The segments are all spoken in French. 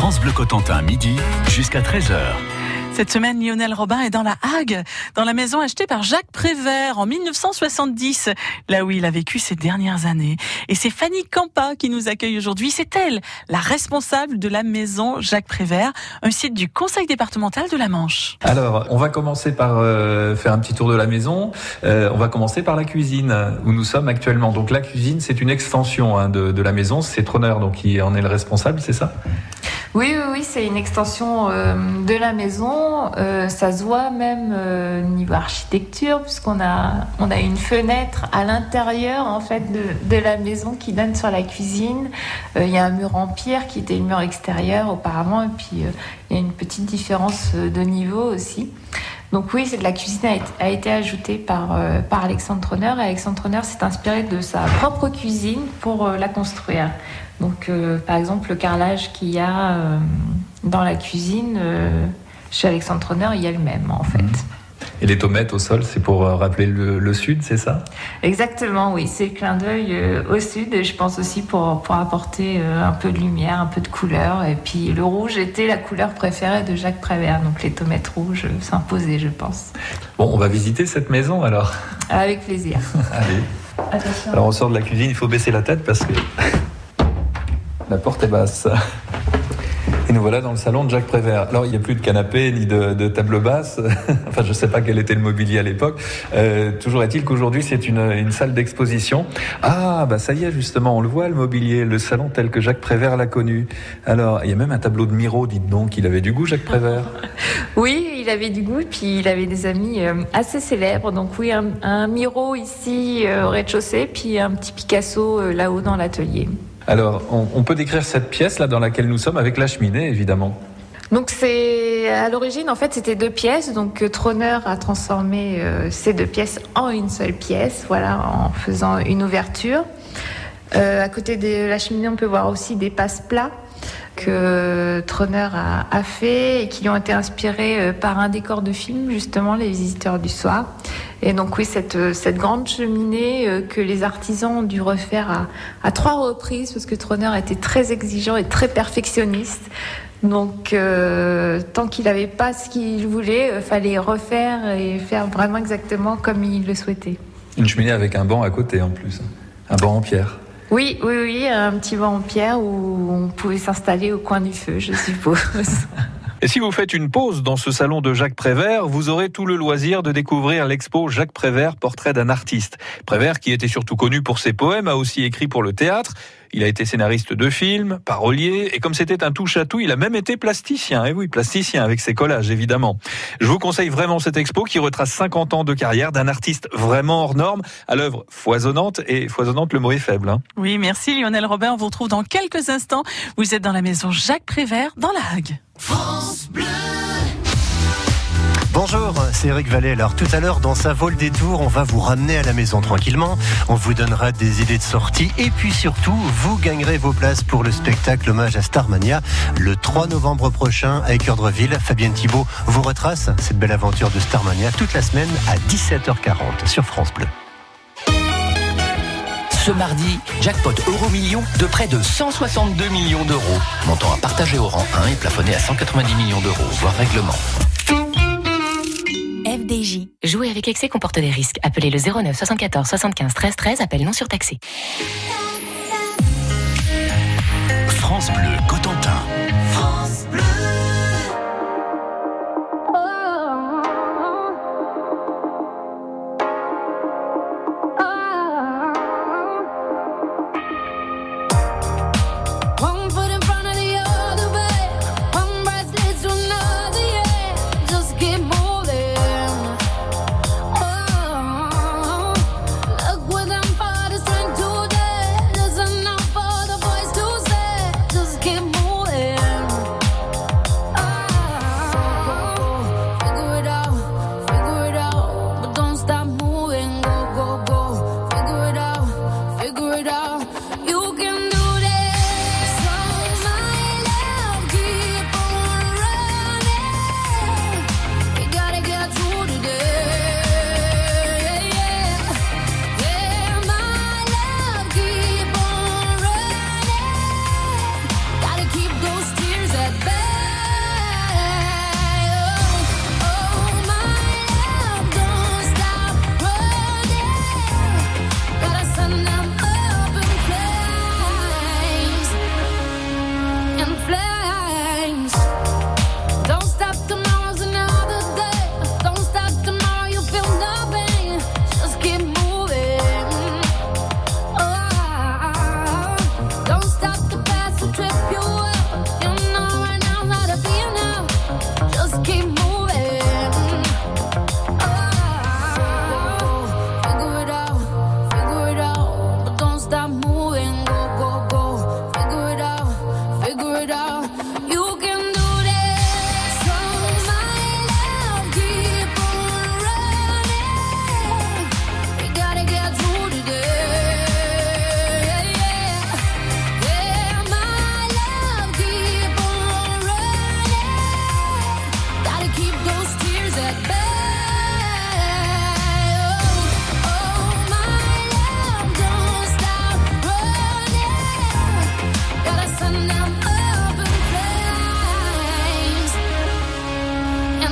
France Bleu Cotentin, midi jusqu'à 13h. Cette semaine, Lionel Robin est dans la Hague, dans la maison achetée par Jacques Prévert en 1970, là où il a vécu ces dernières années. Et c'est Fanny Campa qui nous accueille aujourd'hui. C'est elle, la responsable de la maison Jacques Prévert, un site du Conseil départemental de la Manche. Alors, on va commencer par euh, faire un petit tour de la maison. Euh, on va commencer par la cuisine, où nous sommes actuellement. Donc la cuisine, c'est une extension hein, de, de, la maison. C'est Tronner donc qui en est le responsable, c'est ça? Oui, oui, c'est une extension euh, de la maison. Euh, ça se voit même euh, niveau architecture, puisqu'on a, on a une fenêtre à l'intérieur en fait de, la maison qui donne sur la cuisine. Il y a un mur en pierre qui était le mur extérieur auparavant, et puis il y a une petite différence de niveau aussi. Donc oui, la cuisine a été, a été ajoutée par, par Alexandre Tronner. Et Alexandre Tronner s'est inspiré de sa propre cuisine pour la construire. Donc, euh, par exemple, le carrelage qu'il y a euh, dans la cuisine, euh, chez Alexandre Tronner, il y a le même, en fait. Et les tomates au sol, c'est pour rappeler le, le sud, c'est ça? Exactement, oui. C'est le clin d'œil au sud, et je pense aussi pour, pour apporter un peu de lumière, un peu de couleur. Et puis, le rouge était la couleur préférée de Jacques Prévert, donc les tomates rouges s'imposaient, je pense. Bon, on va visiter cette maison alors Avec plaisir. Allez. Attention. Alors, on sort de la cuisine, il faut baisser la tête parce que la porte est basse. Et nous voilà dans le salon de Jacques Prévert. Alors, il n'y a plus de canapé ni de, table basse. enfin, je ne sais pas quel était le mobilier à l'époque. Euh, toujours est-il qu'aujourd'hui, c'est une, salle d'exposition. Ah, bah ça y est, justement, on le voit, le mobilier, le salon tel que Jacques Prévert l'a connu. Alors, il y a même un tableau de Miro, dites donc. Il avait du goût, Jacques Prévert Oui, il avait du goût, puis il avait des amis euh, assez célèbres. Donc oui, un, un Miro ici euh, au rez-de-chaussée, puis un petit Picasso là-haut dans l'atelier. Alors, on, peut décrire cette pièce là dans laquelle nous sommes avec la cheminée, évidemment. Donc c'est à l'origine en fait c'était deux pièces. Donc Tronner a transformé euh, ces deux pièces en une seule pièce, voilà, en faisant une ouverture. Euh, à côté de la cheminée, on peut voir aussi des passe-plats que Tronner a, fait et qui ont été inspirés par un décor de film, justement, Les Visiteurs du Soir. Et donc oui, cette, cette grande cheminée euh, que les artisans ont dû refaire à, trois reprises, parce que Tronner était très exigeant et très perfectionniste. Donc, euh, tant qu'il n'avait pas ce qu'il voulait, il fallait refaire et faire vraiment exactement comme il le souhaitait. Une cheminée avec un banc à côté en plus, un banc en pierre. Oui, oui, oui, un petit banc en pierre où on pouvait s'installer au coin du feu, je suppose. Et si vous faites une pause dans ce salon de Jacques Prévert, vous aurez tout le loisir de découvrir l'expo Jacques Prévert, portrait d'un artiste. Prévert, qui était surtout connu pour ses poèmes, a aussi écrit pour le théâtre. Il a été scénariste de films, parolier, et comme c'était un touche-à-tout, il a même été plasticien. Et oui, plasticien avec ses collages, évidemment. Je vous conseille vraiment cette expo qui retrace 50 ans de carrière d'un artiste vraiment hors norme, à l'œuvre foisonnante, et foisonnante, le mot est faible. Hein. Oui, merci Lionel Robert. On vous retrouve dans quelques instants. Vous êtes dans la maison Jacques Prévert, dans la Hague. France Bleu Bonjour, c'est Eric Vallée. Alors tout à l'heure, dans sa vol des tours, on va vous ramener à la maison tranquillement. On vous donnera des idées de sortie et puis surtout, vous gagnerez vos places pour le spectacle hommage à Starmania le 3 novembre prochain à Équerdreville. Fabienne Thibault vous retrace cette belle aventure de Starmania toute la semaine à 17h40 sur France Bleu. Ce mardi, jackpot euro million de près de 162 millions d'euros. Montant à partager au rang 1 et plafonné à 190 millions d'euros, voire règlement. Jouer avec excès comporte des risques. Appelez le 09 74 75 13 13. Appel non surtaxé. France Bleu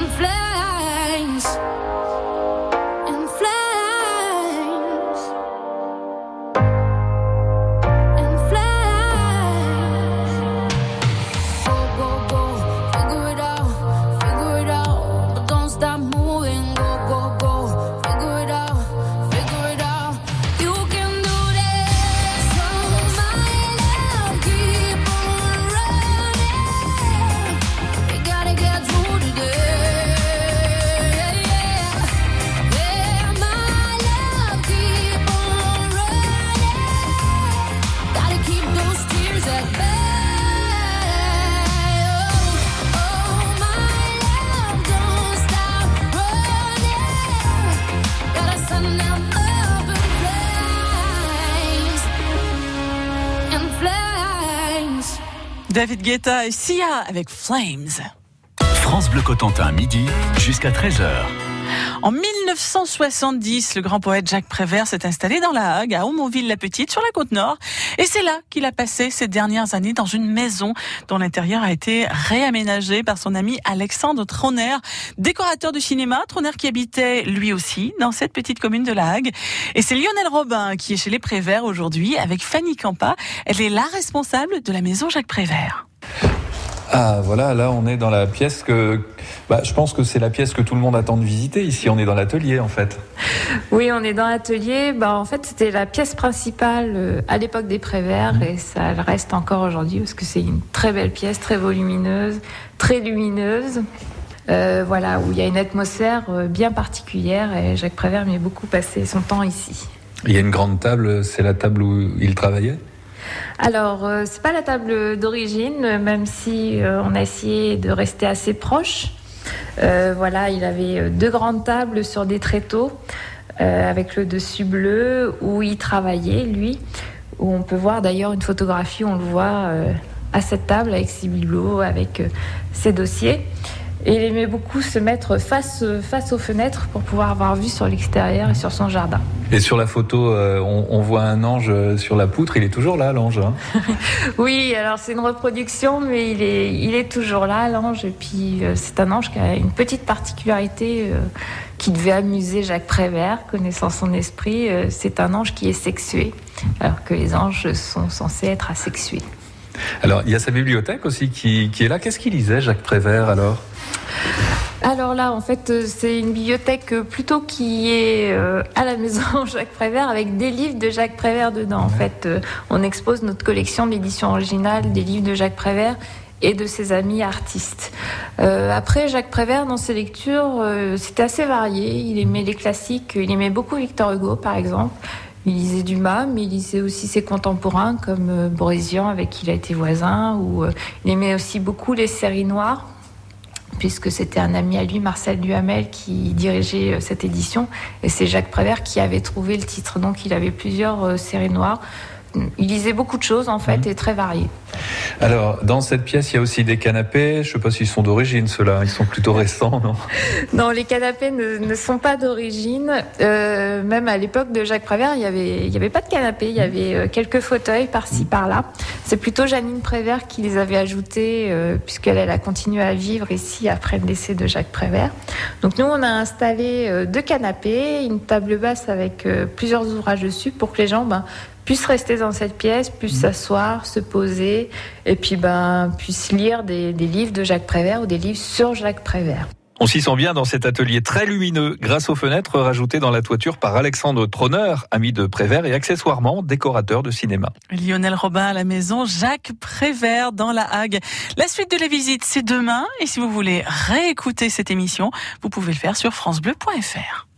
and David Guetta et Sia avec Flames. France Bleu Cotentin, midi jusqu'à 13h. En 1970, le grand poète Jacques Prévert s'est installé dans la Hague, à Aumonville-la-Petite, sur la côte nord. Et c'est là qu'il a passé ses dernières années dans une maison dont l'intérieur a été réaménagé par son ami Alexandre Troner, décorateur de cinéma. Troner qui habitait lui aussi dans cette petite commune de la Hague. Et c'est Lionel Robin qui est chez les Prévert aujourd'hui avec Fanny Campa. Elle est la responsable de la maison Jacques Prévert. Ah voilà, là on est dans la pièce que bah, je pense que c'est la pièce que tout le monde attend de visiter. Ici on est dans l'atelier en fait. Oui, on est dans l'atelier. Bah, en fait c'était la pièce principale euh, à l'époque des Préverts mmh. et ça le reste encore aujourd'hui parce que c'est une très belle pièce, très volumineuse, très lumineuse. Euh, voilà, où il y a une atmosphère euh, bien particulière et Jacques Prévert m'y a beaucoup passé son temps ici. Il y a une grande table, c'est la table où il travaillait? Alors, euh, c'est pas la table d'origine, même si euh, on a essayé de rester assez proche. Euh, voilà, il avait deux grandes tables sur des tréteaux avec le dessus bleu où il travaillait, lui. Où on peut voir d'ailleurs une photographie, on le voit à cette table avec ses bibelots, avec ses dossiers. Et il aimait beaucoup se mettre face, face aux fenêtres pour pouvoir avoir vue sur l'extérieur et sur son jardin. Et sur la photo, euh, on, voit un ange sur la poutre. Il est toujours là, l'ange hein? Oui, alors c'est une reproduction, mais il est, il est toujours là, l'ange. Et puis euh, c'est un ange qui a une petite particularité euh, qui devait amuser Jacques Prévert, connaissant son esprit. c'est un ange qui est sexué, alors que les anges sont censés être asexués. Alors, il y a sa bibliothèque aussi qui, qui est là. Qu'est-ce qu'il lisait, Jacques Prévert, alors? Alors là, en fait, euh, c'est une bibliothèque euh, plutôt qui est euh, à la maison Jacques Prévert avec des livres de Jacques Prévert dedans. En fait, on expose notre collection d'édition originale des livres de Jacques Prévert et de ses amis artistes. après, Jacques Prévert, dans ses lectures, c'était assez varié. Il aimait les classiques, il aimait beaucoup Victor Hugo, par exemple. Il lisait Dumas, mais il lisait aussi ses contemporains comme Borésian, avec qui il a été voisin, ou il aimait aussi beaucoup les séries noires puisque c'était un ami à lui, Marcel Duhamel, qui dirigeait euh, cette édition. Et c'est Jacques Prévert qui avait trouvé le titre. Donc il avait plusieurs euh, séries noires. Il lisait beaucoup de choses en fait mhm. et très variées. Alors, dans cette pièce, il y a aussi des canapés. Je ne sais pas s'ils sont d'origine, ceux-là. Ils sont plutôt récents, non? Non, les canapés ne, sont pas d'origine. Euh, même à l'époque de Jacques Prévert, il n'y avait, il y avait pas de canapés. Il y avait euh, quelques fauteuils par-ci, par-là. C'est plutôt Janine Prévert qui les avait ajoutés, euh, puisqu'elle elle a continué à vivre ici après le décès de Jacques Prévert. Donc, nous, on a installé deux canapés, une table basse avec plusieurs ouvrages dessus pour que les gens ben, puissent rester dans cette pièce, puissent mmh. s'asseoir, se poser, et puis ben, puissent lire des, livres de Jacques Prévert ou des livres sur Jacques Prévert. On s'y sent bien dans cet atelier très lumineux, grâce aux fenêtres rajoutées dans la toiture par Alexandre Troner, ami de Prévert et accessoirement décorateur de cinéma. Lionel Robin à la maison, Jacques Prévert dans la Hague. La suite de la visite, c'est demain. Et si vous voulez réécouter cette émission, vous pouvez le faire sur francebleu.fr.